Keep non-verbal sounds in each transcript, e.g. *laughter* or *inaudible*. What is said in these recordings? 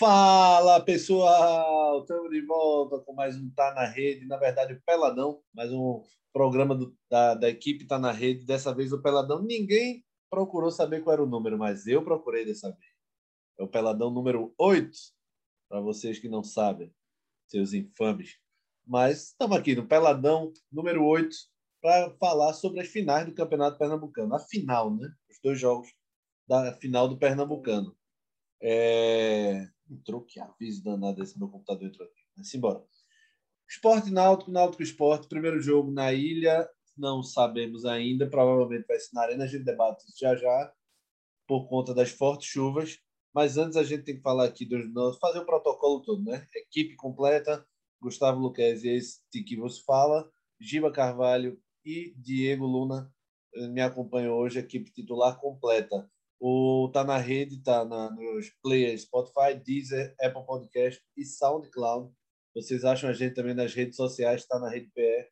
Fala pessoal, estamos de volta com mais um Tá na Rede, na verdade o Peladão, mais um programa do, da, da equipe Tá na Rede. Dessa vez o Peladão, ninguém procurou saber qual era o número, mas eu procurei dessa vez. É o Peladão número 8, para vocês que não sabem, seus infames. Mas estamos aqui no Peladão número 8 para falar sobre as finais do Campeonato Pernambucano. A final, né? Os dois jogos da final do Pernambucano. É... Entrou que aviso danado esse meu computador entrou aqui. Mas embora. Esporte Náutico, Náutico Esporte, primeiro jogo na ilha, não sabemos ainda, provavelmente vai ser na Arena, a gente debate já já, por conta das fortes chuvas. Mas antes a gente tem que falar aqui dos fazer o protocolo todo, né? Equipe completa, Gustavo Luquez, esse que você fala, Giba Carvalho e Diego Luna eh, me acompanham hoje, equipe titular completa. O Tá na Rede, tá na, nos players Spotify, Deezer, Apple Podcast e SoundCloud. Vocês acham a gente também nas redes sociais, está na Rede PR,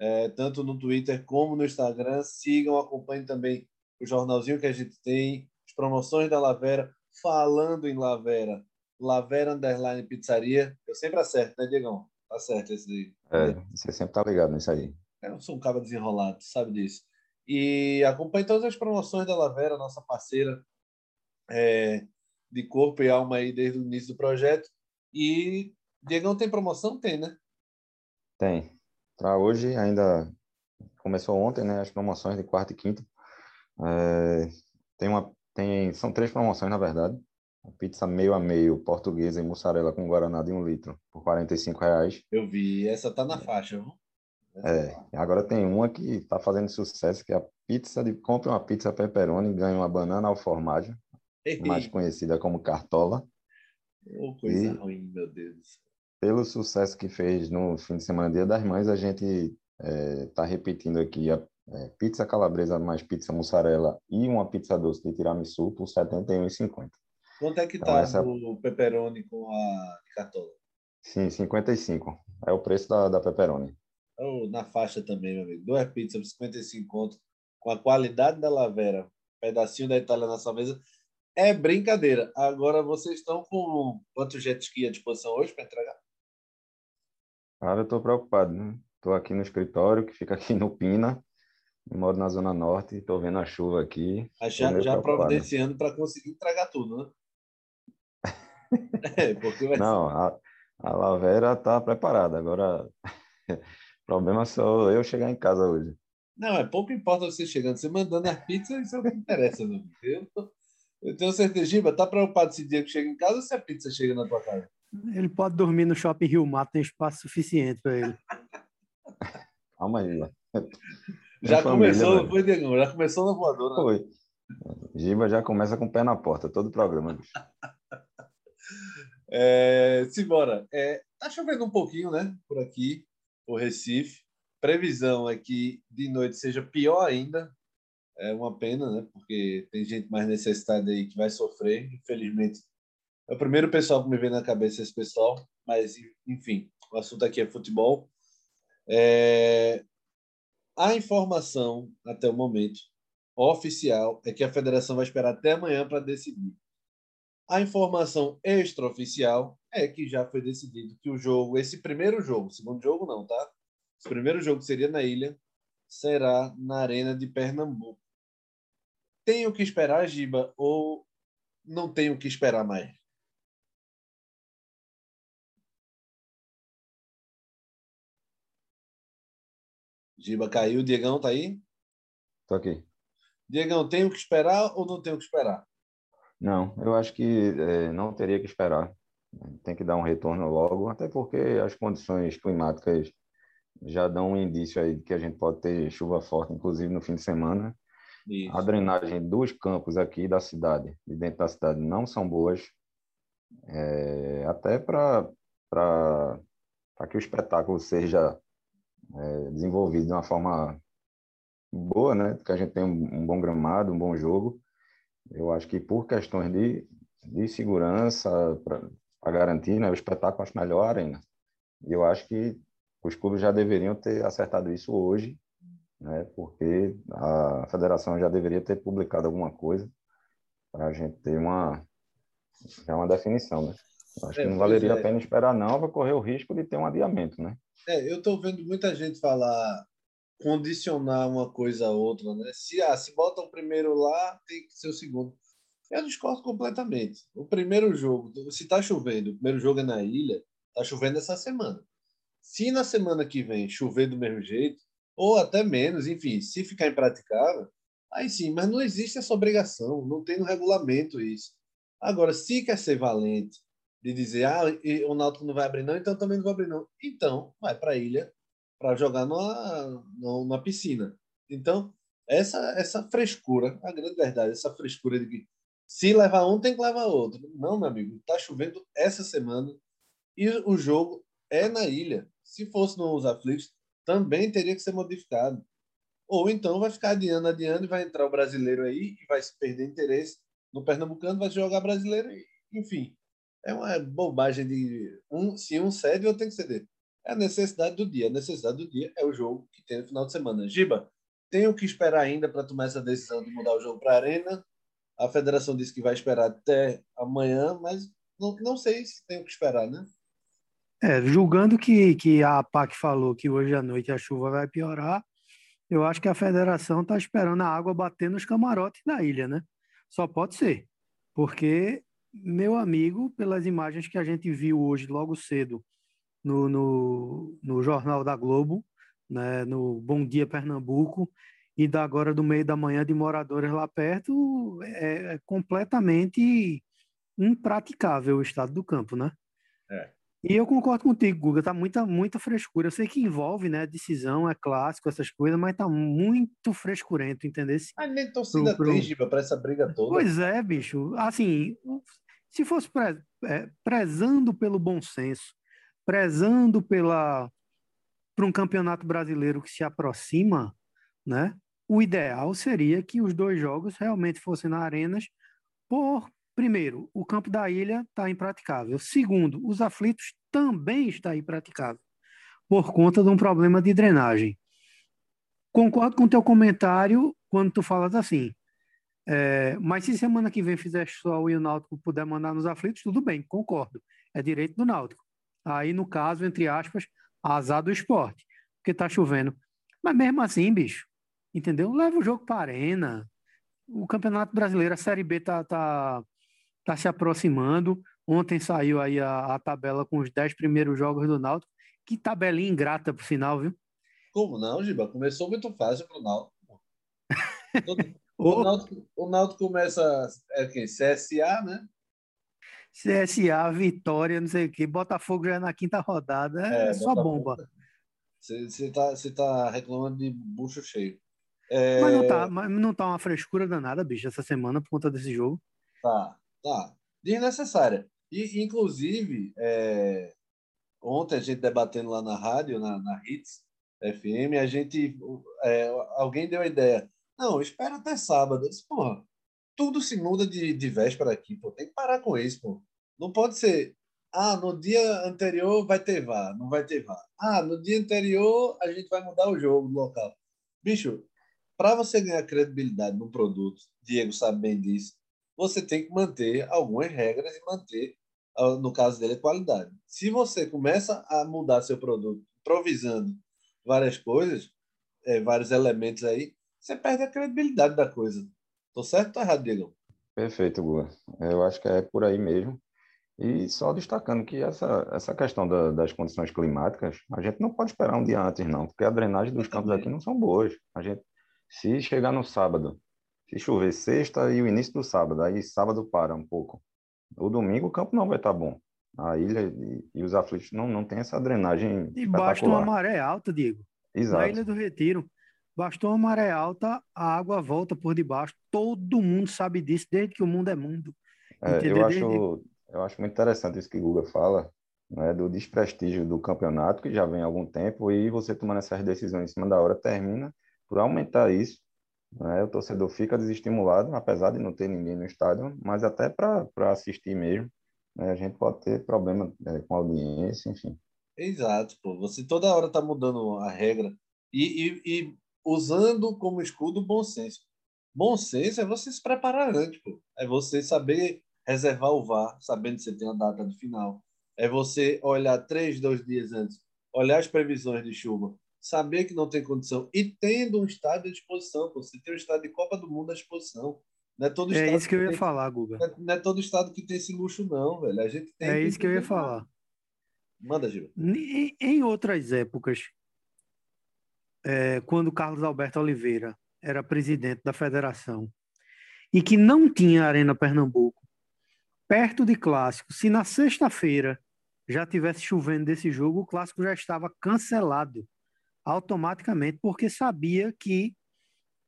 é, tanto no Twitter como no Instagram. Sigam, acompanhem também o jornalzinho que a gente tem, as promoções da Lavera. Falando em Lavera, Lavera Underline Pizzaria. Eu sempre acerto, né, Diegão? Tá certo esse aí. É, você sempre tá ligado nisso aí. Eu não sou um cara desenrolado, sabe disso. E acompanhe todas as promoções da Lavera, nossa parceira é, de corpo e alma aí desde o início do projeto. E Diegão tem promoção? Tem, né? Tem. Para hoje ainda começou ontem, né? As promoções de quarta e quinta. É, tem uma, tem, são três promoções, na verdade. A pizza meio a meio, portuguesa e mussarela com guaraná de um litro, por 45 reais. Eu vi, essa tá na faixa, viu? É, agora tem uma que está fazendo sucesso, que é a pizza de compra uma pizza pepperoni e ganha uma banana ao formaggio, mais conhecida como cartola. Oh, coisa e, ruim, meu Deus. Pelo sucesso que fez no fim de semana Dia das Mães, a gente está é, tá repetindo aqui a é, pizza calabresa mais pizza mussarela e uma pizza doce de tiramisu por R$ 71,50. Quanto é que então, tá essa... o pepperoni com a cartola? Sim, 55. É o preço da, da pepperoni na faixa também, meu amigo. Duas pizzas por 55 contos, com a qualidade da Lavera, pedacinho da Itália na sua mesa. É brincadeira. Agora vocês estão com quantos jet ski à disposição hoje para entregar? Cara, eu estou preocupado, né? Estou aqui no escritório, que fica aqui no Pina. moro na Zona Norte, estou vendo a chuva aqui. Já, já providenciando para conseguir entregar tudo, né? *laughs* *laughs* é, porque vai Não, a, a Lavera está preparada. Agora problema é só eu chegar em casa hoje. Não, é pouco importa você chegando, você mandando a pizza, isso é o que interessa, meu eu, eu tenho certeza, Giba, tá preocupado se dia que chega em casa ou se a pizza chega na tua casa? Ele pode dormir no shopping Rio Mato, tem espaço suficiente para ele. *laughs* Calma aí, Já começou, foi, Diego? Já começou na voadora. Foi. Giba já começa com o pé na porta, todo o programa. Bicho. *laughs* É, simbora. É, tá chovendo um pouquinho, né? Por aqui o Recife. Previsão é que de noite seja pior ainda. É uma pena, né? Porque tem gente mais necessitada aí que vai sofrer. Infelizmente, é o primeiro pessoal que me vem na cabeça esse pessoal. Mas, enfim, o assunto aqui é futebol. É... A informação, até o momento, oficial, é que a federação vai esperar até amanhã para decidir. A informação extraoficial é que já foi decidido que o jogo, esse primeiro jogo, segundo jogo não, tá? O primeiro jogo seria na ilha, será na Arena de Pernambuco. Tenho que esperar, Giba, ou não tenho que esperar mais? Giba caiu, Diegão tá aí? Tô aqui. Diegão, tenho que esperar ou não tenho que esperar? Não, eu acho que é, não teria que esperar. Tem que dar um retorno logo, até porque as condições climáticas já dão um indício aí de que a gente pode ter chuva forte, inclusive no fim de semana. Isso. A drenagem dos campos aqui da cidade, de dentro da cidade, não são boas, é, até para que o espetáculo seja é, desenvolvido de uma forma boa, né? Que a gente tenha um, um bom gramado, um bom jogo. Eu acho que por questões de, de segurança, para garantir né, o espetáculo, acho melhor a arena. E eu acho que os clubes já deveriam ter acertado isso hoje, né, porque a federação já deveria ter publicado alguma coisa para a gente ter uma, já uma definição. Né? Acho é, que não valeria é. a pena esperar, não, vai correr o risco de ter um adiamento, né? É, eu estou vendo muita gente falar condicionar uma coisa a outra, né? Se, ah, se bota o primeiro lá, tem que ser o segundo. Eu discordo completamente. O primeiro jogo, se está chovendo, o primeiro jogo é na ilha, está chovendo essa semana. Se na semana que vem chover do mesmo jeito, ou até menos, enfim, se ficar impraticável, aí sim, mas não existe essa obrigação, não tem no regulamento isso. Agora, se quer ser valente de dizer, ah, o Náutico não vai abrir não, então também não vai abrir não. Então, vai para a ilha para jogar numa, numa piscina. Então, essa, essa frescura, a grande verdade, essa frescura de que se levar um, tem que levar outro. Não, meu amigo, está chovendo essa semana e o jogo é na ilha. Se fosse nos aflitos, também teria que ser modificado. Ou então vai ficar adiando, adiando e vai entrar o brasileiro aí e vai se perder interesse no Pernambucano, vai jogar brasileiro, enfim. É uma bobagem de um, se um cede, outro tem que ceder. É a necessidade do dia. A necessidade do dia é o jogo que tem no final de semana. Giba, tenho que esperar ainda para tomar essa decisão de mudar o jogo para Arena. A federação disse que vai esperar até amanhã, mas não, não sei se tenho que esperar, né? É, julgando que, que a PAC falou que hoje à noite a chuva vai piorar, eu acho que a federação está esperando a água bater nos camarotes da ilha, né? Só pode ser. Porque, meu amigo, pelas imagens que a gente viu hoje logo cedo no, no, no Jornal da Globo, né, no Bom Dia Pernambuco, e da agora do meio da manhã de moradores lá perto, é, é completamente impraticável o estado do campo, né? É. E eu concordo contigo, Guga, tá muita, muita frescura. Eu sei que envolve, né, decisão, é clássico, essas coisas, mas tá muito frescurento, entendeu? Mas nem torcida pro, pro... para essa briga toda. Pois é, bicho. Assim, se fosse pre... é, prezando pelo bom senso, prezando pela para um campeonato brasileiro que se aproxima, né? O ideal seria que os dois jogos realmente fossem na arenas por primeiro, o campo da ilha está impraticável. Segundo, os aflitos também está impraticável por conta de um problema de drenagem. Concordo com o teu comentário quando tu falas assim. É, mas se semana que vem fizer sol e o Náutico puder mandar nos aflitos, tudo bem, concordo. É direito do Náutico. Aí, no caso, entre aspas, azar do esporte, porque tá chovendo. Mas mesmo assim, bicho, entendeu? Leva o jogo para arena. O Campeonato Brasileiro, a Série B tá, tá, tá se aproximando. Ontem saiu aí a, a tabela com os 10 primeiros jogos do Náutico. Que tabelinha ingrata, por sinal, viu? Como não, Giba? Começou muito fácil pro Náutico. *laughs* o, Náutico, o Náutico começa, é quem? CSA, né? CSA, Vitória, não sei o quê. Botafogo já é na quinta rodada. É, é só bomba. Você está tá reclamando de bucho cheio. É... Mas, não tá, mas não tá uma frescura danada, bicho, essa semana por conta desse jogo. Tá, tá. Desnecessária. E, inclusive, é... ontem a gente debatendo lá na rádio, na, na Hits FM, a gente. É, alguém deu a ideia. Não, espera até sábado. Eu disse, porra, tudo se muda de, de véspera aqui, pô. Tem que parar com isso, pô. Não pode ser. Ah, no dia anterior vai ter VAR, não vai ter VAR. Ah, no dia anterior a gente vai mudar o jogo no local. Bicho, para você ganhar credibilidade no produto, Diego sabe bem disso, você tem que manter algumas regras e manter, ah, no caso dele, a qualidade. Se você começa a mudar seu produto, improvisando várias coisas, é, vários elementos aí, você perde a credibilidade da coisa. Tô certo ou errado, Diego? Perfeito, Gua. Eu acho que é por aí mesmo. E só destacando que essa, essa questão da, das condições climáticas, a gente não pode esperar um dia antes, não, porque a drenagem dos campos aqui não são boas. A gente, se chegar no sábado, se chover sexta e o início do sábado, aí sábado para um pouco. O domingo o campo não vai estar tá bom. A ilha e, os aflitos não, não tem essa drenagem. E basta uma maré alta, Diego. Exato. Na Ilha do Retiro, Bastou uma maré alta, a água volta por debaixo. Todo mundo sabe disso, desde que o mundo é mundo. É, eu, acho, eu acho muito interessante isso que o Guga fala, né, do desprestígio do campeonato, que já vem há algum tempo, e você tomando essas decisões em cima da hora termina por aumentar isso. Né, o torcedor fica desestimulado, apesar de não ter ninguém no estádio, mas até para assistir mesmo. Né, a gente pode ter problema é, com audiência, enfim. Exato, pô. Você toda hora está mudando a regra. E, e, e usando como escudo o bom senso. Bom senso é você se preparar antes, pô. É você saber reservar o VAR, sabendo que você tem a data de final. É você olhar três, dois dias antes, olhar as previsões de chuva, saber que não tem condição e tendo um estádio à disposição. Você tem um estádio de Copa do Mundo à disposição. Não é, todo é isso que eu ia tem, falar, Guga. Não é todo estado que tem esse luxo, não, velho. A gente tem é isso que eu ia falar. Manda, Gil. Em, em outras épocas, é, quando Carlos Alberto Oliveira era presidente da federação e que não tinha Arena Pernambuco, perto de clássico, se na sexta-feira já tivesse chovendo desse jogo, o clássico já estava cancelado automaticamente, porque sabia que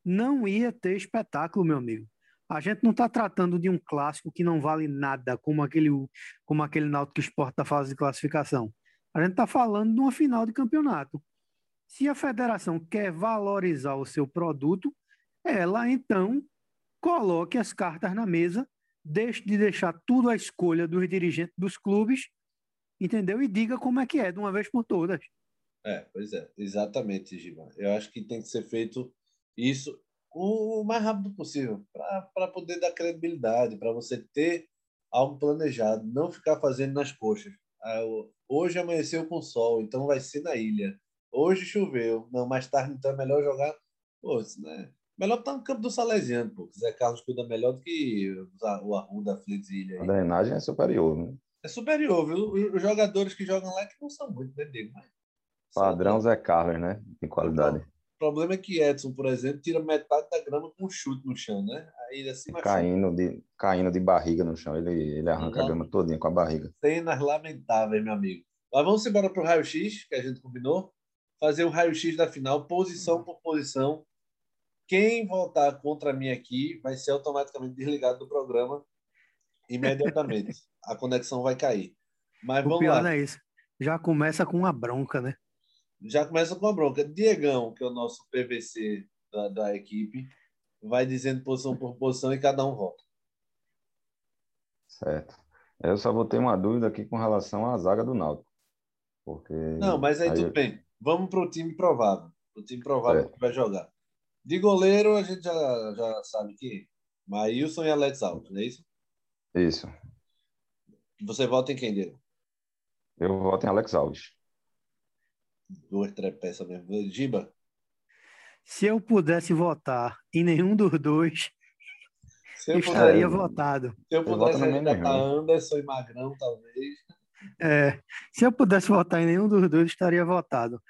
não ia ter espetáculo, meu amigo. A gente não está tratando de um clássico que não vale nada, como aquele, como aquele Náutico Esporte da fase de classificação. A gente está falando de uma final de campeonato. Se a federação quer valorizar o seu produto, ela então coloque as cartas na mesa, deixe de deixar tudo à escolha dos dirigentes dos clubes, entendeu? E diga como é que é de uma vez por todas. É, pois é, exatamente, Giba. Eu acho que tem que ser feito isso o mais rápido possível, para poder dar credibilidade, para você ter algo planejado, não ficar fazendo nas coxas. Ah, hoje amanheceu com sol, então vai ser na ilha. Hoje choveu, não, mais tarde então é melhor jogar. Pô, né? Melhor estar tá no campo do Salesiano, pô. Zé Carlos cuida melhor do que o Arruda, Flits Ilha. A drenagem é superior, né? É superior, viu? Os jogadores que jogam lá é que não são muito, né, Diego? Mas... Padrão Zé Carlos, né? Em qualidade. O problema é que Edson, por exemplo, tira metade da grama com um chute no chão, né? Aí assim caindo de Caindo de barriga no chão. Ele, ele arranca a grama todinha com a barriga. Cenas lamentáveis, meu amigo. Mas vamos embora para o raio-x, que a gente combinou. Fazer o um raio-x da final, posição por posição. Quem votar contra mim aqui vai ser automaticamente desligado do programa imediatamente. *laughs* a conexão vai cair. Mas o vamos pior lá. não é isso. Já começa com uma bronca, né? Já começa com uma bronca. Diegão, que é o nosso PVC da, da equipe, vai dizendo posição por posição e cada um vota. Certo. Eu só vou ter uma dúvida aqui com relação à zaga do Náutico. Porque Não, mas aí, aí tudo eu... bem. Vamos para o time provável. O time provável que vai jogar. De goleiro, a gente já, já sabe que Maílson e Alex Alves, não é isso? Isso. Você vota em quem, Diego? Eu voto em Alex Alves. Duas trepeças mesmo. Giba? Se eu pudesse votar em nenhum dos dois, eu estaria puder, votado. Se eu pudesse votar Anderson e Magrão, talvez. É, se eu pudesse votar em nenhum dos dois, estaria votado.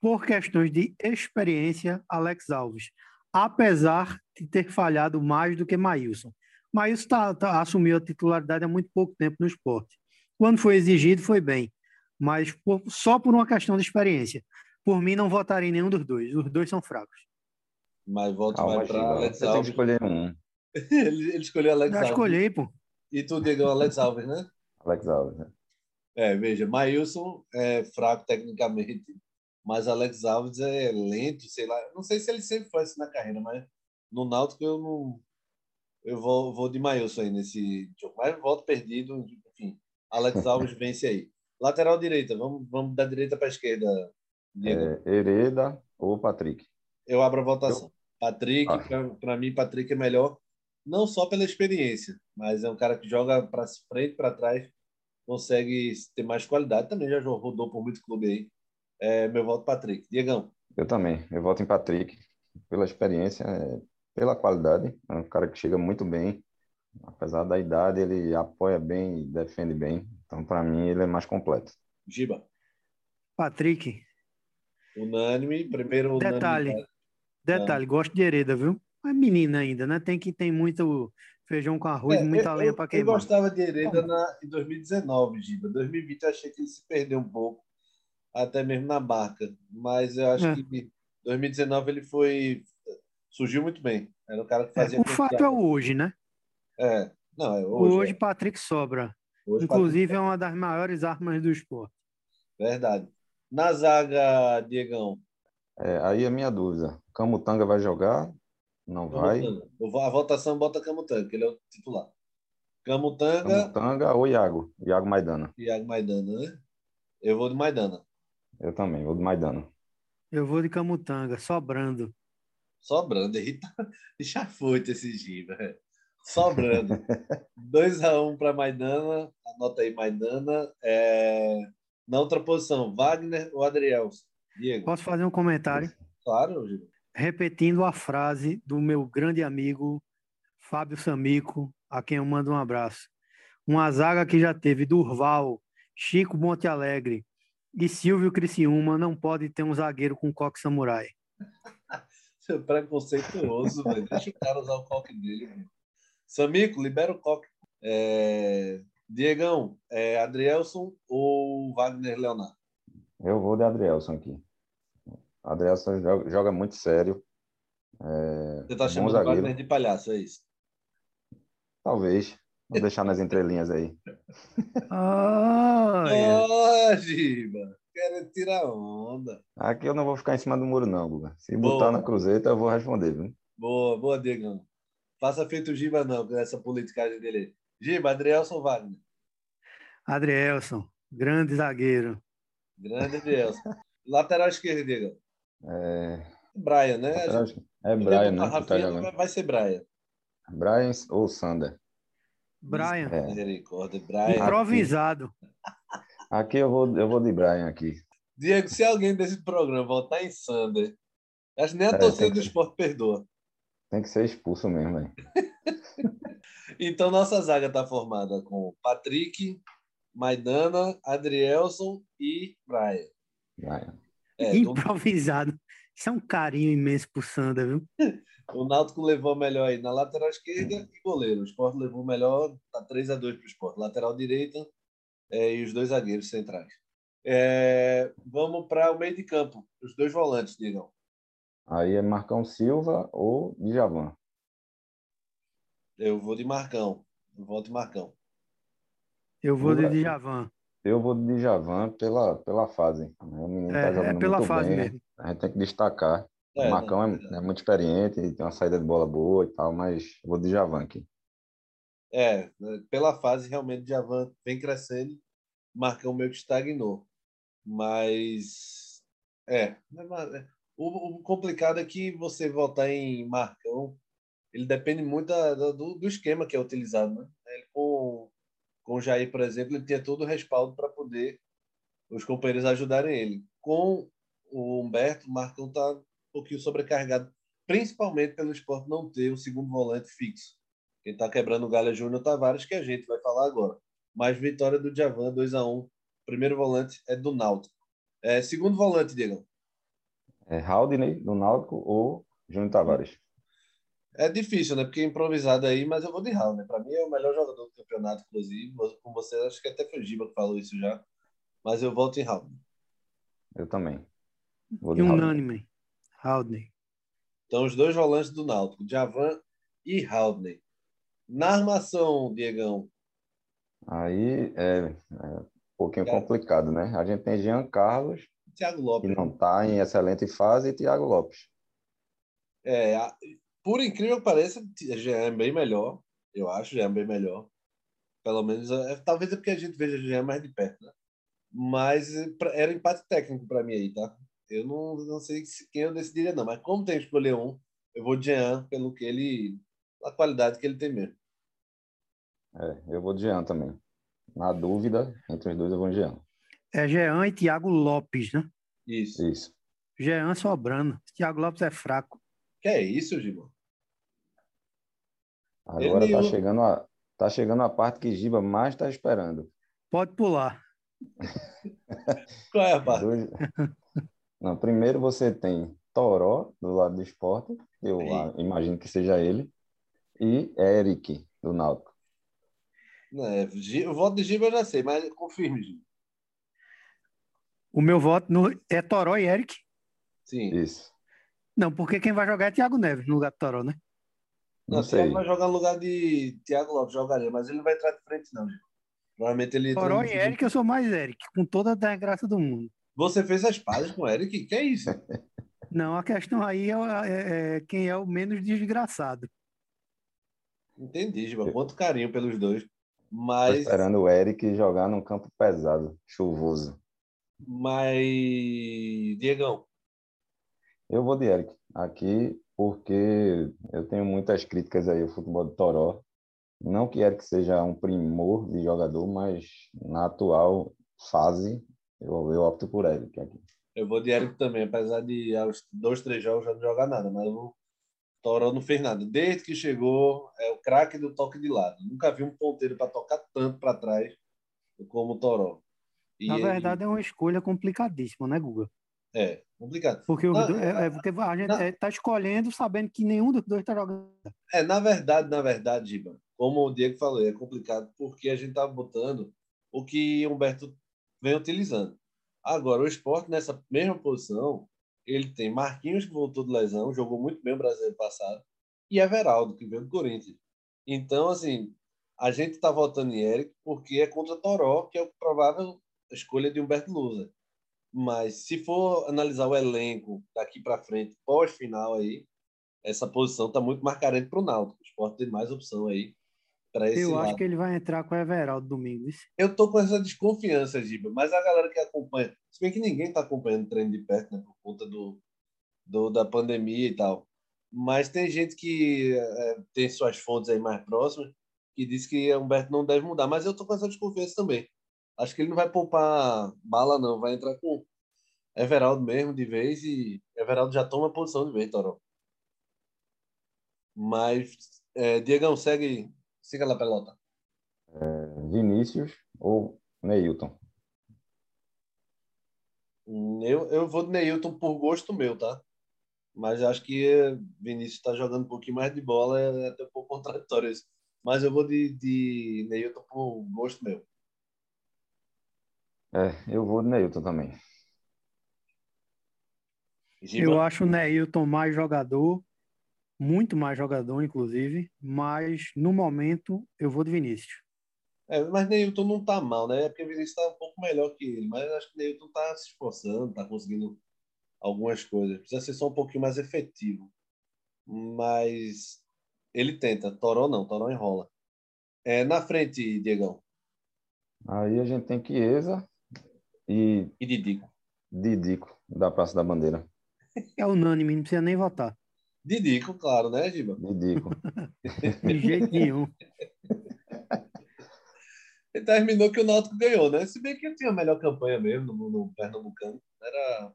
Por questões de experiência, Alex Alves. Apesar de ter falhado mais do que Maílson. Maílson tá, tá, assumiu a titularidade há muito pouco tempo no esporte. Quando foi exigido, foi bem. Mas por, só por uma questão de experiência. Por mim, não votaria em nenhum dos dois. Os dois são fracos. Mas voto mais para Alex Alves. Você tem que escolher um. *laughs* ele, ele escolheu Alex Já Alves. escolhi, pô. E tu, Diego, Alex Alves, né? Alex Alves, né? É, veja, Maílson é fraco tecnicamente, mas Alex Alves é lento, sei lá. Não sei se ele sempre foi assim na carreira, mas no Náutico eu não. Eu vou, vou de Maílson aí nesse jogo. Mas voto perdido, enfim. Alex *laughs* Alves vence aí. Lateral direita, vamos, vamos da direita para a esquerda. É, Hereda ou Patrick? Eu abro a votação. Eu... Patrick, ah. para mim, Patrick é melhor, não só pela experiência, mas é um cara que joga para frente, para trás, consegue ter mais qualidade. Também já rodou por muito clube aí. É, meu voto Patrick. Diegão. Eu também. Eu voto em Patrick. Pela experiência, é, pela qualidade. É um cara que chega muito bem. Apesar da idade, ele apoia bem e defende bem. Então, para mim, ele é mais completo. Giba. Patrick. Unânime. Primeiro Detalhe. Unânime. Detalhe, gosto de Hereda, viu? É menina ainda, né? Tem que tem muito feijão com arroz, é, muita lenha para queimar. Eu gostava de Hereda na, em 2019, Giba. 2020 eu achei que ele se perdeu um pouco, até mesmo na barca. Mas eu acho é. que 2019 ele foi. surgiu muito bem. Era o cara que fazia. É, o fato é o hoje, né? É. Não, é hoje. Hoje, é. Patrick sobra. Hoje, Inclusive, é uma das maiores armas do esporte. Verdade. Na zaga, Diegão. É, aí a minha dúvida. Camutanga vai jogar? Não vai? A votação bota Camutanga, que ele é o titular. Camutanga. Camutanga ou Iago? Iago Maidana. Iago Maidana, né? Eu vou de Maidana. Eu também, vou de Maidana. Eu vou de Camutanga, sobrando. Sobrando, aí tá chafoito esse dia, velho. Sobrando. 2x1 para Maidana. Anota aí, Maidana. É... Na outra posição, Wagner ou Adriel? Diego. Posso fazer um comentário? Claro, Diego. Repetindo a frase do meu grande amigo Fábio Samico, a quem eu mando um abraço. Uma zaga que já teve Durval, Chico Monte Alegre e Silvio Criciúma não pode ter um zagueiro com coque samurai. *laughs* Seu preconceituoso, velho. Deixa o cara usar o coque dele. Velho. Samico, libera o coque. É... Diegão, é Adrielson ou Wagner Leonardo? Eu vou de Adrielson aqui. Adrielson joga, joga muito sério. É... Você tá chamando o Wagner de palhaço, é isso? Talvez. Vou deixar nas entrelinhas aí. Ah, oh, Giba. Quero tirar onda. Aqui eu não vou ficar em cima do muro, não, Guga. Se boa. botar na cruzeta, eu vou responder, viu? Boa, boa, Diegão. Faça feito o Giba, não, com essa politicagem dele. Giba, Adrielson Wagner. Adrielson, grande zagueiro. Grande Adrielson. *laughs* Lateral esquerdo, Diego. É... Brian, né? É Brian, né? Tá vai ser Brian. Brian ou Sander? Brian. É. Brian. Improvisado. Aqui eu vou, eu vou de Brian aqui. Diego, se alguém desse programa voltar em Sander, acho que nem a é, torcida do esporte perdoa. Tem que ser expulso mesmo, velho. *laughs* então, nossa zaga está formada com Patrick, Maidana, Adrielson e Brian. Brian. É, *laughs* Improvisado. Isso é um carinho imenso pro Sander, viu? *laughs* O Náutico levou melhor aí na lateral esquerda e goleiro. O Sport levou melhor, tá 3 a 2 para o Sport. Lateral direita é, e os dois zagueiros centrais. É, vamos para o meio de campo. Os dois volantes, digam. Aí é Marcão Silva ou Djavan? Eu vou de Marcão. Eu vou de Marcão. Eu vou de Djavan. Eu vou de Djavan pela, pela fase. O menino é, tá jogando é pela muito fase bem. mesmo. A gente tem que destacar. É, o Marcão é, é, muito experiente, tem uma saída de bola boa e tal, mas vou de Javan aqui. É, pela fase, realmente, Javan vem crescendo, Marcão meio que estagnou. Mas, é, é o, o, complicado é que você votar em Marcão, ele depende muito da, do, do, esquema que é utilizado, né? Ele, com, com o Jair, por exemplo, ele tinha todo o respaldo para poder os companheiros ajudarem ele. Com o Humberto, o Marcão está pouquinho sobrecarregado, principalmente pelo esporte não ter o segundo volante fixo. Quem está quebrando o galho é Júnior Tavares, que a gente vai falar agora. Mais vitória do Javan, 2 a 1 Primeiro volante é do Náutico. É, segundo volante, Diego. É Haldney, do Náutico, ou Júnior Tavares? É difícil, né? Porque é improvisado aí, mas eu vou de Haldney. Para mim é o melhor jogador do campeonato, inclusive. Com você, acho que até foi o Giba que falou isso já. Mas eu volto em Haldney. Eu também. Vou de Unânime. Haldney. Então, os dois volantes do Náutico, Javan e Haldney. Na armação, Diegão. Aí é, é um pouquinho é. complicado, né? A gente tem Jean Carlos, Thiago Lopes. que não está em excelente fase, Thiago Lopes. É, por incrível que pareça, Jean é bem melhor. Eu acho Jean é bem melhor. Pelo menos, é, talvez é porque a gente veja Jean mais de perto, né? Mas é, era empate técnico para mim aí, tá? Eu não, não sei quem eu decidiria, não. Mas como tem que escolher um, eu vou de Jean pelo que ele. a qualidade que ele tem mesmo. É, eu vou de Jean também. Na dúvida, entre os dois eu vou de Jean. É Jean e Thiago Lopes, né? Isso. Isso. Jean sobrando. Thiago Lopes é fraco. Que é isso, Giba? Agora ele... tá, chegando a, tá chegando a parte que Giba mais está esperando. Pode pular. *laughs* Qual é a parte? Dois... *laughs* Não, primeiro você tem Toró, do lado do esporte, eu imagino que seja ele, e Eric, do Náutico. É, o voto de Giba eu já sei, mas confirme, Giba. O meu voto no... é Toró e Eric? Sim. Isso. Não, porque quem vai jogar é Thiago Neves no lugar do Toró, né? Não, não sei. vai jogar no lugar de Thiago Lopes, jogaria, mas ele não vai entrar de frente, não, Giba. Provavelmente ele. Toró e Eric, eu sou mais Eric, com toda a graça do mundo. Você fez as pazes com o Eric? Que é isso? *laughs* Não, a questão aí é, é, é quem é o menos desgraçado. Entendi, Giba. Quanto carinho pelos dois. Mas... Tô esperando o Eric jogar num campo pesado, chuvoso. Mas, Diegão. Eu vou de Eric aqui porque eu tenho muitas críticas aí ao futebol do Toró Não que Eric seja um primor de jogador, mas na atual fase, eu, eu opto por Eric aqui. Eu vou de Eric também, apesar de aos dois, três jogos já não jogar nada, mas o Toró não fez nada. Desde que chegou, é o craque do toque de lado. Nunca vi um ponteiro para tocar tanto para trás como o Toró. E Na verdade, é uma escolha complicadíssima, né, Guga? É, complicado. Porque, na, é, é, porque a gente está escolhendo sabendo que nenhum dos dois está jogando. É, na verdade, na verdade, Giba, como o Diego falou, é complicado porque a gente está botando o que Humberto vem utilizando. Agora, o esporte, nessa mesma posição, ele tem Marquinhos, que voltou de lesão, jogou muito bem o brasileiro passado, e Everaldo, que veio do Corinthians. Então, assim, a gente está votando em Eric porque é contra Toró, que é o provável escolha de Humberto Lusa. Mas se for analisar o elenco daqui para frente, pós-final aí, essa posição está muito mais carente para o Náutico. O esporte tem mais opção aí para esse Eu lado. acho que ele vai entrar com o Everaldo domingo. Eu tô com essa desconfiança, Giba, mas a galera que acompanha, se bem que ninguém está acompanhando o treino de perto, né, por conta do, do, da pandemia e tal. Mas tem gente que é, tem suas fontes aí mais próximas que diz que Humberto não deve mudar, mas eu tô com essa desconfiança também. Acho que ele não vai poupar bala, não. Vai entrar com Everaldo mesmo de vez e Everaldo já toma posição de vez, Toró. Mas, é, Diegão, segue, siga lá, pelota. É, Vinícius ou Neilton? Eu, eu vou de Neilton por gosto meu, tá? Mas acho que Vinícius está jogando um pouquinho mais de bola, é até um pouco contraditório isso. Mas eu vou de, de Neilton por gosto meu. É, eu vou de Neilton também. Eu acho o Neilton mais jogador, muito mais jogador, inclusive, mas no momento eu vou de Vinícius. É, mas Neilton não tá mal, né? É porque o Vinícius tá um pouco melhor que ele, mas acho que o Neilton tá se esforçando, tá conseguindo algumas coisas. Precisa ser só um pouquinho mais efetivo. Mas ele tenta. Toró não, Toró enrola. É, na frente, Diegão. Aí a gente tem Chiesa, e, e Didico. Didico, da Praça da Bandeira. É unânime, não precisa nem votar. Didico, claro, né, Giba? Didico. *laughs* De jeito nenhum. *laughs* E terminou que o Náutico ganhou, né? Se bem que ele tinha a melhor campanha mesmo no, no Pernambucano. Era,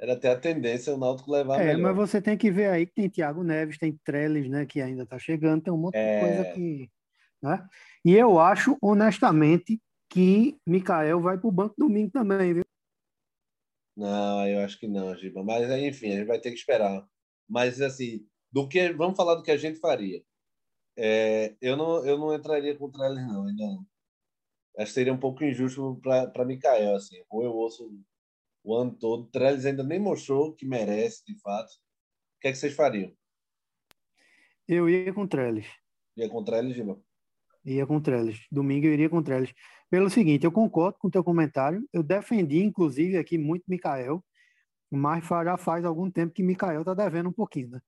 era até a tendência o Náutico levar É, melhor. mas você tem que ver aí que tem Thiago Neves, tem Trellis, né? Que ainda tá chegando, tem um monte é... de coisa que... Né? E eu acho, honestamente, que Mikael vai para o banco domingo também, viu? Não, eu acho que não, Giba. Mas enfim, a gente vai ter que esperar. Mas assim, do que vamos falar do que a gente faria. É, eu não eu não entraria com o Trellis não, ainda não. Acho que seria um pouco injusto para Mikael assim. Ou eu ouço o ano todo, Trellis ainda nem mostrou que merece, de fato. O que é que vocês fariam? Eu ia com Trellis. Ia com Trellis, Giba? Ia com Trellis. Domingo eu iria com Trellis. Pelo seguinte, eu concordo com o teu comentário. Eu defendi, inclusive, aqui muito Mikael, mas já faz algum tempo que Mikael está devendo um pouquinho, né?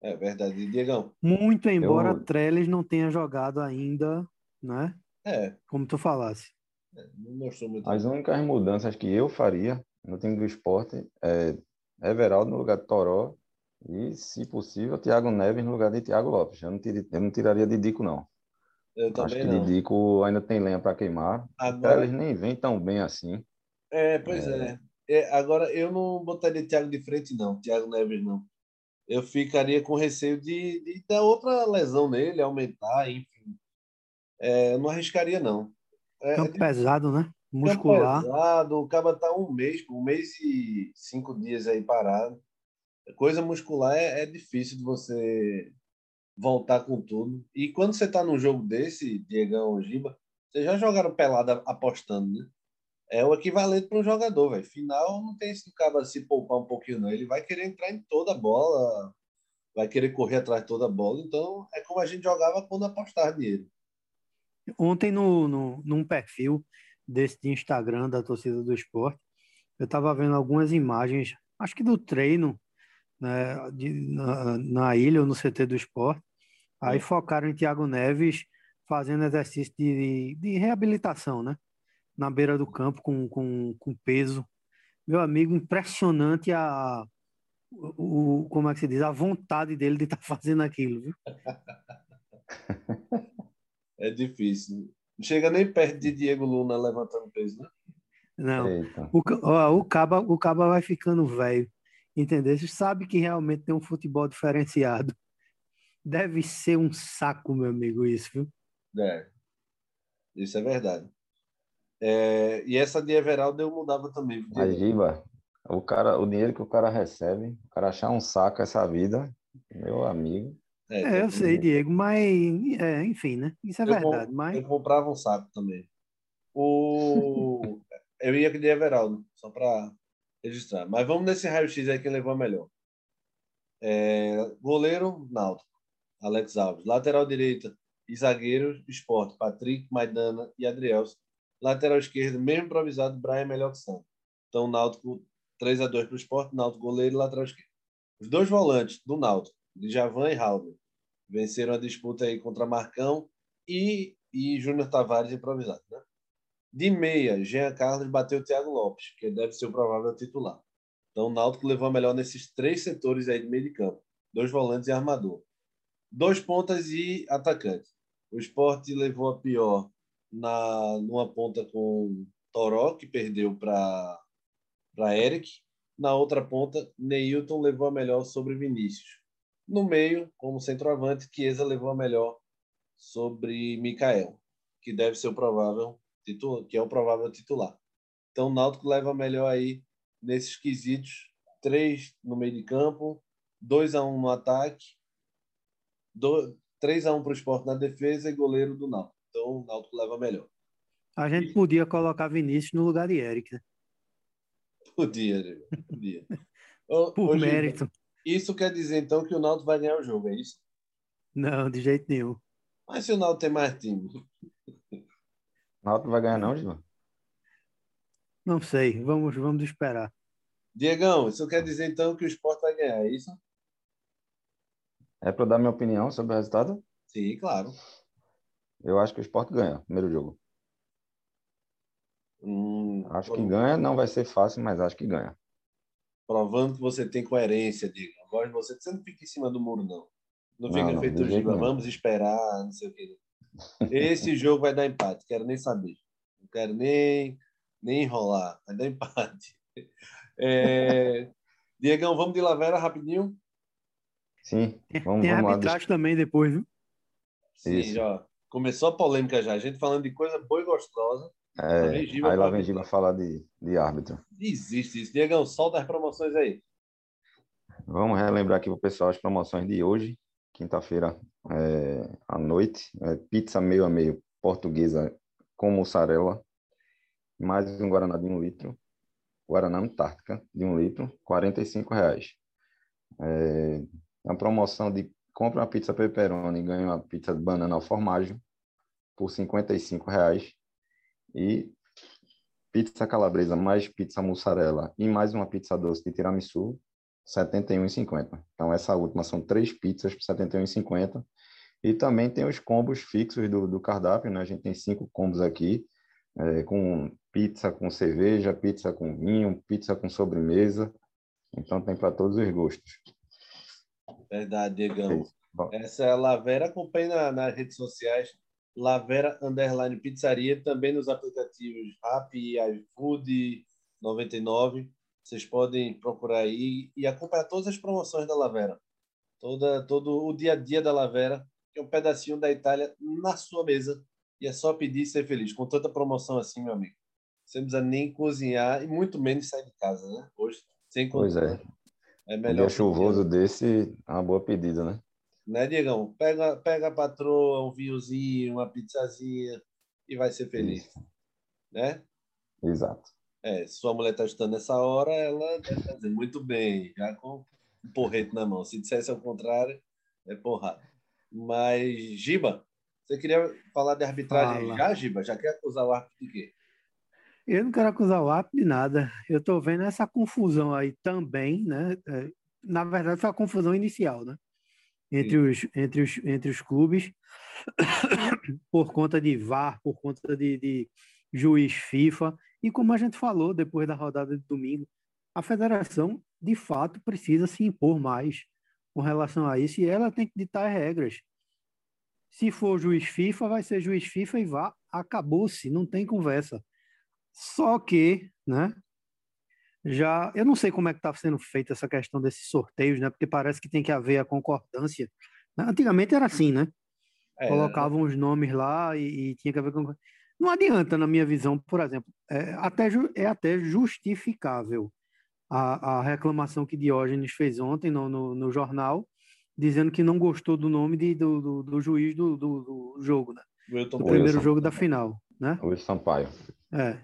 É verdade, Diegão. Muito embora eu... Trellis não tenha jogado ainda, né? É. Como tu falasse. É, não mostrou muito. As únicas mudanças que eu faria no time do esporte é Everaldo no lugar de Toró e, se possível, Thiago Neves no lugar de Thiago Lopes. Eu não, eu não tiraria de Dico, não. Eu também Acho que não. Didico ainda tem lenha para queimar. Agora... Eles nem vêm tão bem assim. É, pois é. é. é. Agora, eu não botaria Thiago de frente, não. Thiago Neves, não. Eu ficaria com receio de, de dar outra lesão nele, aumentar, enfim. É, eu não arriscaria, não. É, Campo pesado, né? Muscular. Campo pesado. O cara tá um mês, um mês e cinco dias aí parado. Coisa muscular é, é difícil de você voltar com tudo. E quando você está num jogo desse, Diegão Giba, vocês já jogaram pelada apostando, né? É o equivalente para um jogador, velho. Final não tem esse cara se poupar um pouquinho, não. Ele vai querer entrar em toda a bola, vai querer correr atrás de toda a bola. Então, é como a gente jogava quando apostava dinheiro. Ontem, no, no, num perfil desse de Instagram da torcida do esporte, eu estava vendo algumas imagens, acho que do treino, né, de, na, na ilha ou no CT do esporte. Aí é. focaram em Thiago Neves fazendo exercício de, de reabilitação, né? Na beira do campo com, com, com peso. Meu amigo, impressionante a, o, como é que se diz, a vontade dele de estar tá *laughs* fazendo aquilo, viu? é difícil. Não chega nem perto de Diego Luna levantando peso, né? Não. O, ó, o, Caba, o Caba vai ficando velho. Entendeu? Você sabe que realmente tem um futebol diferenciado. Deve ser um saco, meu amigo, isso, viu? É. Isso é verdade. É, e essa de Everaldo eu mudava também. A Giba, o, cara, o dinheiro que o cara recebe, o cara achar um saco essa vida, meu amigo. É, é eu sei, Diego, mas é, enfim, né? Isso é eu verdade. Comp mas... Eu comprava um saco também. O... eu ia de Everaldo, só para registrar. Mas vamos nesse raio-x aí que levou a melhor. É, goleiro, Naldo. Alex Alves. Lateral direita e zagueiro, Esporte. Patrick, Maidana e Adrielson. Lateral esquerdo, mesmo improvisado, Brian melhor que Santos. Então, Náutico 3 a 2 para o Esporte, Náutico goleiro e lateral esquerdo. Os dois volantes do Náutico, Djavan e Halder, venceram a disputa aí contra Marcão e, e Júnior Tavares improvisado. Né? De meia, Jean Carlos bateu o Thiago Lopes, que deve ser o provável titular. Então, o Náutico levou a melhor nesses três setores aí de meio de campo. Dois volantes e armador. Dois pontas e atacante. O esporte levou a pior na numa ponta com Toró, que perdeu para Eric. Na outra ponta, Neilton levou a melhor sobre Vinícius. No meio, como centroavante, Chiesa levou a melhor sobre Mikael, que deve ser o provável titular, que é o provável titular. Então, o Náutico leva melhor aí nesses quesitos. Três no meio de campo, 2 a 1 um no ataque, 3 a 1 para o esporte na defesa e goleiro do Náutico. Então, o Náutico leva melhor. A gente e... podia colocar Vinícius no lugar de Eric, né? *laughs* Podia, né? podia. *laughs* Por Hoje, mérito. Isso quer dizer, então, que o Náutico vai ganhar o jogo, é isso? Não, de jeito nenhum. Mas se o Náutico tem mais time? O Náutico vai ganhar não, Gil? Não sei, vamos, vamos esperar. Diegão, isso quer dizer, então, que o esporte vai ganhar, é isso? É para dar minha opinião sobre o resultado? Sim, claro. Eu acho que o esporte ganha, primeiro jogo. Hum, acho que ganha, não vai ser fácil, mas acho que ganha. Provando que você tem coerência, diga. Agora você. Você não fica em cima do muro, não. Não fica não, feito Giba, vamos esperar, não sei o quê. Esse jogo vai dar empate, quero nem saber. Não quero nem, nem enrolar, vai dar empate. É... Diegão, vamos de Lavera rapidinho? Sim, vamos, Tem vamos arbitragem lá. também depois, viu? Sim, Isso. já. Começou a polêmica já. A gente falando de coisa boa e gostosa. É, aí lá vem Giba falar de, de árbitro. Existe isso. Diegão, solta as promoções aí. Vamos relembrar aqui para o pessoal as promoções de hoje, quinta-feira é, à noite. É, pizza meio a meio portuguesa com mussarela, mais um Guaraná de um litro. Guaraná Antártica de um litro, R$ reais. É, a promoção de compra uma pizza pepperoni e ganha uma pizza de banana ao formaggio por R$ reais e pizza calabresa mais pizza mussarela e mais uma pizza doce de tiramisu, 71,50. Então, essa última são três pizzas por R$ 71,50. E também tem os combos fixos do, do cardápio, né? A gente tem cinco combos aqui, é, com pizza com cerveja, pizza com vinho, pizza com sobremesa. Então, tem para todos os gostos. Verdade, Diegão. Essa é a Lavera, acompanhe na, nas redes sociais, Lavera Underline Pizzaria, também nos aplicativos Rap e iFood 99. Vocês podem procurar aí e acompanhar todas as promoções da Lavera. Toda, todo o dia a dia da Lavera, que é um pedacinho da Itália na sua mesa. E é só pedir e ser feliz. Com tanta promoção assim, meu amigo. Você não precisa nem cozinhar e muito menos sair de casa, né? Hoje, sem Pois é. É melhor. Um dia chuvoso desse, é uma boa pedida, né? Né, Diegão? Pega, pega a patroa, um vinhozinho, uma pizzazinha e vai ser feliz. Isso. Né? Exato. É, se sua mulher está estudando nessa hora, ela deve fazer muito bem, já com um porrete na mão. Se dissesse ao contrário, é porrada. Mas, Giba, você queria falar de arbitragem Fala. já, Giba? Já quer acusar o árbitro de quê? Eu não quero acusar o árbitro de nada. Eu estou vendo essa confusão aí também, né? É, na verdade, foi a confusão inicial, né? Entre os, entre, os, entre os clubes, *coughs* por conta de VAR, por conta de, de juiz FIFA. E como a gente falou depois da rodada de domingo, a federação, de fato, precisa se impor mais com relação a isso e ela tem que ditar regras. Se for juiz FIFA, vai ser juiz FIFA e vá, acabou-se, não tem conversa. Só que, né? Já, eu não sei como é que está sendo feita essa questão desses sorteios, né? Porque parece que tem que haver a concordância. Antigamente era assim, né? É, Colocavam os nomes lá e, e, tinha que haver concordância. Não adianta, na minha visão, por exemplo, é até, é até justificável a, a reclamação que Diógenes fez ontem no, no, no jornal, dizendo que não gostou do nome de, do, do, do, juiz do, do, do jogo, né? do primeiro Wilson. jogo da final, né? O Sampaio. É.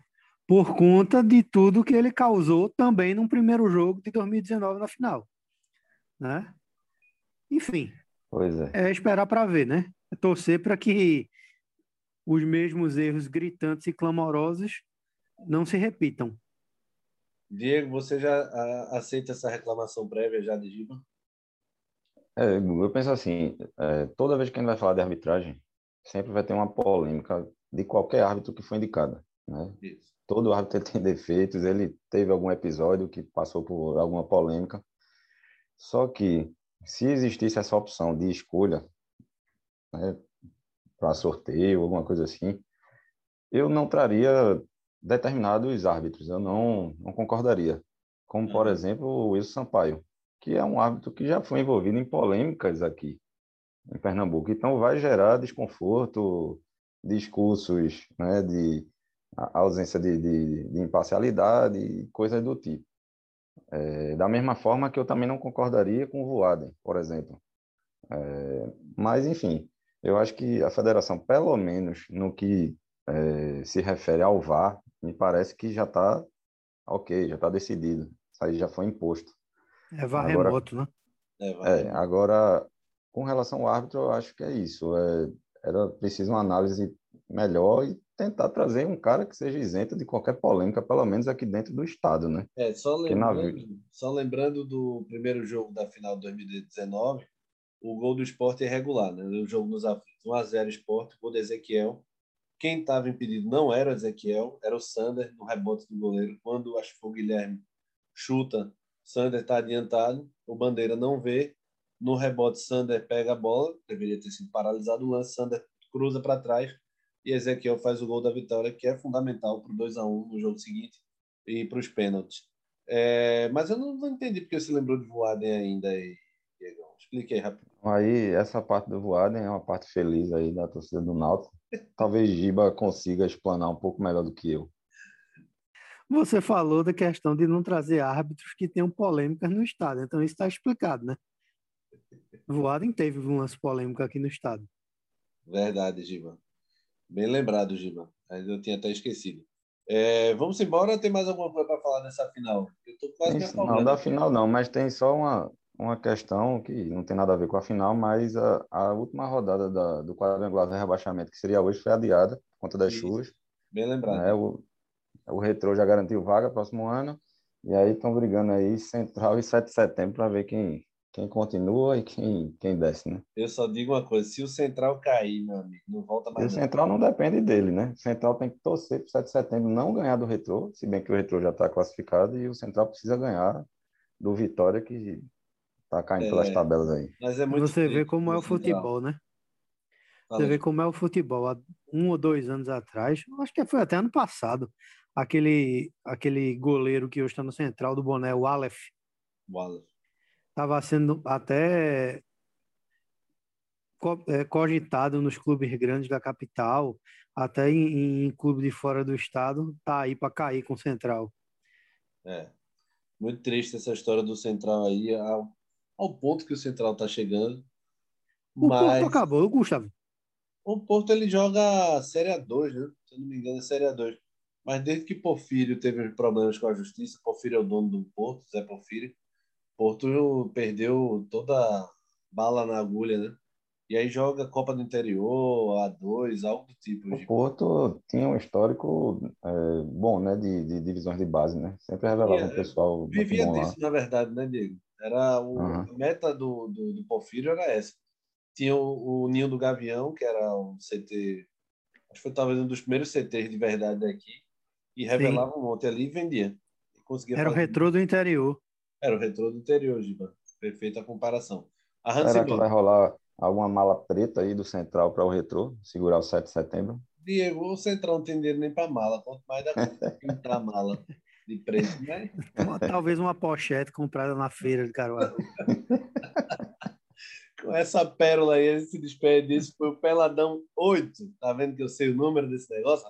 Por conta de tudo que ele causou também no primeiro jogo de 2019 na final, né? Enfim. Pois é. É esperar para ver, né? É torcer para que os mesmos erros gritantes e clamorosos não se repitam. Diego, você já aceita essa reclamação prévia já de Giba? É, eu penso assim, é, toda vez que a gente vai falar de arbitragem, sempre vai ter uma polêmica de qualquer árbitro que foi indicado. Né? Isso. Todo árbitro *laughs* tem defeitos, ele teve algum episódio que passou por alguma polêmica. Só que, se existisse essa opção de escolha né, para sorteio, alguma coisa assim, eu não traria determinados árbitros, eu não, não concordaria. Como, por uhum. exemplo, o Wilson Sampaio, que é um árbitro que já foi envolvido em polêmicas aqui em Pernambuco. Então, vai gerar desconforto, discursos né, de ausência de, de, de imparcialidade e coisas do tipo. É, da mesma forma que eu também não concordaria com o Voaden, por exemplo. É, mas, enfim, eu acho que a federação, pelo menos no que é, se refere ao VAR, me parece que já está ok, já está decidido. Isso aí já foi imposto. É VAR agora, remoto, né? É, é, agora, com relação ao árbitro, eu acho que é isso. É, era preciso uma análise melhor e tentar trazer um cara que seja isento de qualquer polêmica, pelo menos aqui dentro do estado, né? É, só lembrando, só lembrando do primeiro jogo da final de 2019, o gol do esporte é regular, né? O jogo nos aflitos. 1x0 esporte, gol de Ezequiel. Quem estava impedido não era o Ezequiel, era o Sander no rebote do goleiro. Quando acho que o Guilherme chuta, Sander está adiantado, o Bandeira não vê. No rebote, Sander pega a bola, deveria ter sido paralisado o lance. Sander cruza para trás e Ezequiel faz o gol da vitória, que é fundamental para o 2 a 1 no jogo seguinte e para os pênaltis. É, mas eu não, não entendi porque você lembrou de Voaden ainda aí. Explique aí rápido. Aí, essa parte do Voaden é uma parte feliz aí da torcida do Náutico. Talvez Giba consiga explanar um pouco melhor do que eu. Você falou da questão de não trazer árbitros que tenham polêmicas no estado. Então, isso está explicado, né? Voaden teve umas polêmicas aqui no estado. Verdade, Giba. Bem lembrado, Giba. Eu tinha até esquecido. É, vamos embora tem mais alguma coisa para falar nessa final? Eu estou quase tem, me Não, da final não, mas tem só uma, uma questão que não tem nada a ver com a final, mas a, a última rodada da, do quadrangular do rebaixamento, que seria hoje, foi adiada por conta das Isso. chuvas. Bem lembrado. Né? O, o Retrô já garantiu vaga próximo ano, e aí estão brigando aí Central e 7 de setembro para ver quem, quem continua e quem, quem desce, né? Eu só digo uma coisa, se o Central cair, meu amigo, não volta mais. E o Central não depende dele, né? O Central tem que torcer para o 7 de setembro não ganhar do Retrô, se bem que o Retrô já está classificado, e o Central precisa ganhar do Vitória, que Tá caindo é, pelas tabelas aí. Mas é muito Você vê como é o futebol, né? Você vê como é o futebol. Há um ou dois anos atrás, acho que foi até ano passado, aquele, aquele goleiro que hoje está no central do Boné, o Aleph. O Aleph. Estava sendo até é, cogitado nos clubes grandes da capital, até em, em clube de fora do estado, tá aí para cair com o Central. É. Muito triste essa história do Central aí ao ponto que o Central está chegando. O mas... Porto acabou, Gustavo. O Porto ele joga Série A2, né? Se eu não me engano, é Série A2. Mas desde que Porfírio teve problemas com a justiça, Porfírio é o dono do Porto, Zé Porfírio, Porto perdeu toda a bala na agulha, né? E aí joga Copa do Interior, A2, algo do tipo. O Porto tinha um histórico é, bom, né? De, de, divisões de base, né? Sempre revelava o um pessoal. Vivia disso, lá. na verdade, né, Diego? Era o, uhum. A meta do, do, do Porfírio era essa. Tinha o, o, Ninho do Gavião, que era um CT, acho que foi talvez um dos primeiros CTs de verdade daqui, e revelava Sim. um monte ali e vendia. E conseguia era fazer. o retrô do interior. Era o retrô do interior, Giba. Perfeita comparação. A Será que vai rolar alguma mala preta aí do Central para o Retrô, segurar o 7 de setembro? Diego, o Central não tem dinheiro nem para mala, quanto mais da pintar a mala *laughs* de preço, né? *laughs* Talvez uma pochete comprada na feira de Caruaru. *laughs* Com essa pérola aí, ele se despede disso, foi o Peladão 8. Tá vendo que eu sei o número desse negócio?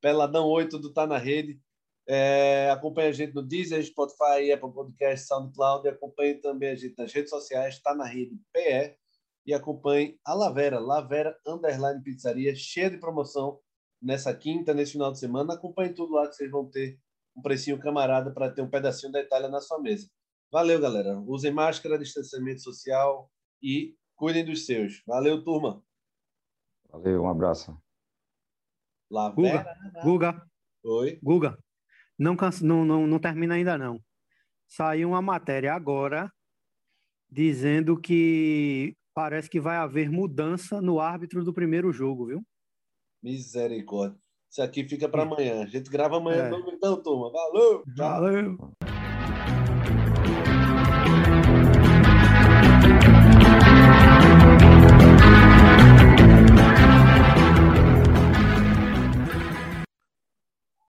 Peladão 8 do Tá na Rede. É, acompanhe a gente no Deezer, Spotify, Apple Podcast, SoundCloud. E acompanhe também a gente nas redes sociais, Tá na Rede PE. E acompanhe a Lavera, Lavera Underline Pizzaria, cheia de promoção nessa quinta, nesse final de semana. Acompanhe tudo lá que vocês vão ter um precinho camarada para ter um pedacinho da Itália na sua mesa. Valeu, galera. Usem máscara, distanciamento social e cuidem dos seus. Valeu, turma. Valeu, um abraço. Guga, Guga. Oi. Guga, não, não, não, não termina ainda não. Saiu uma matéria agora dizendo que parece que vai haver mudança no árbitro do primeiro jogo, viu? Misericórdia. Isso aqui fica para amanhã. A gente grava amanhã, é. então, turma. Valeu! Valeu!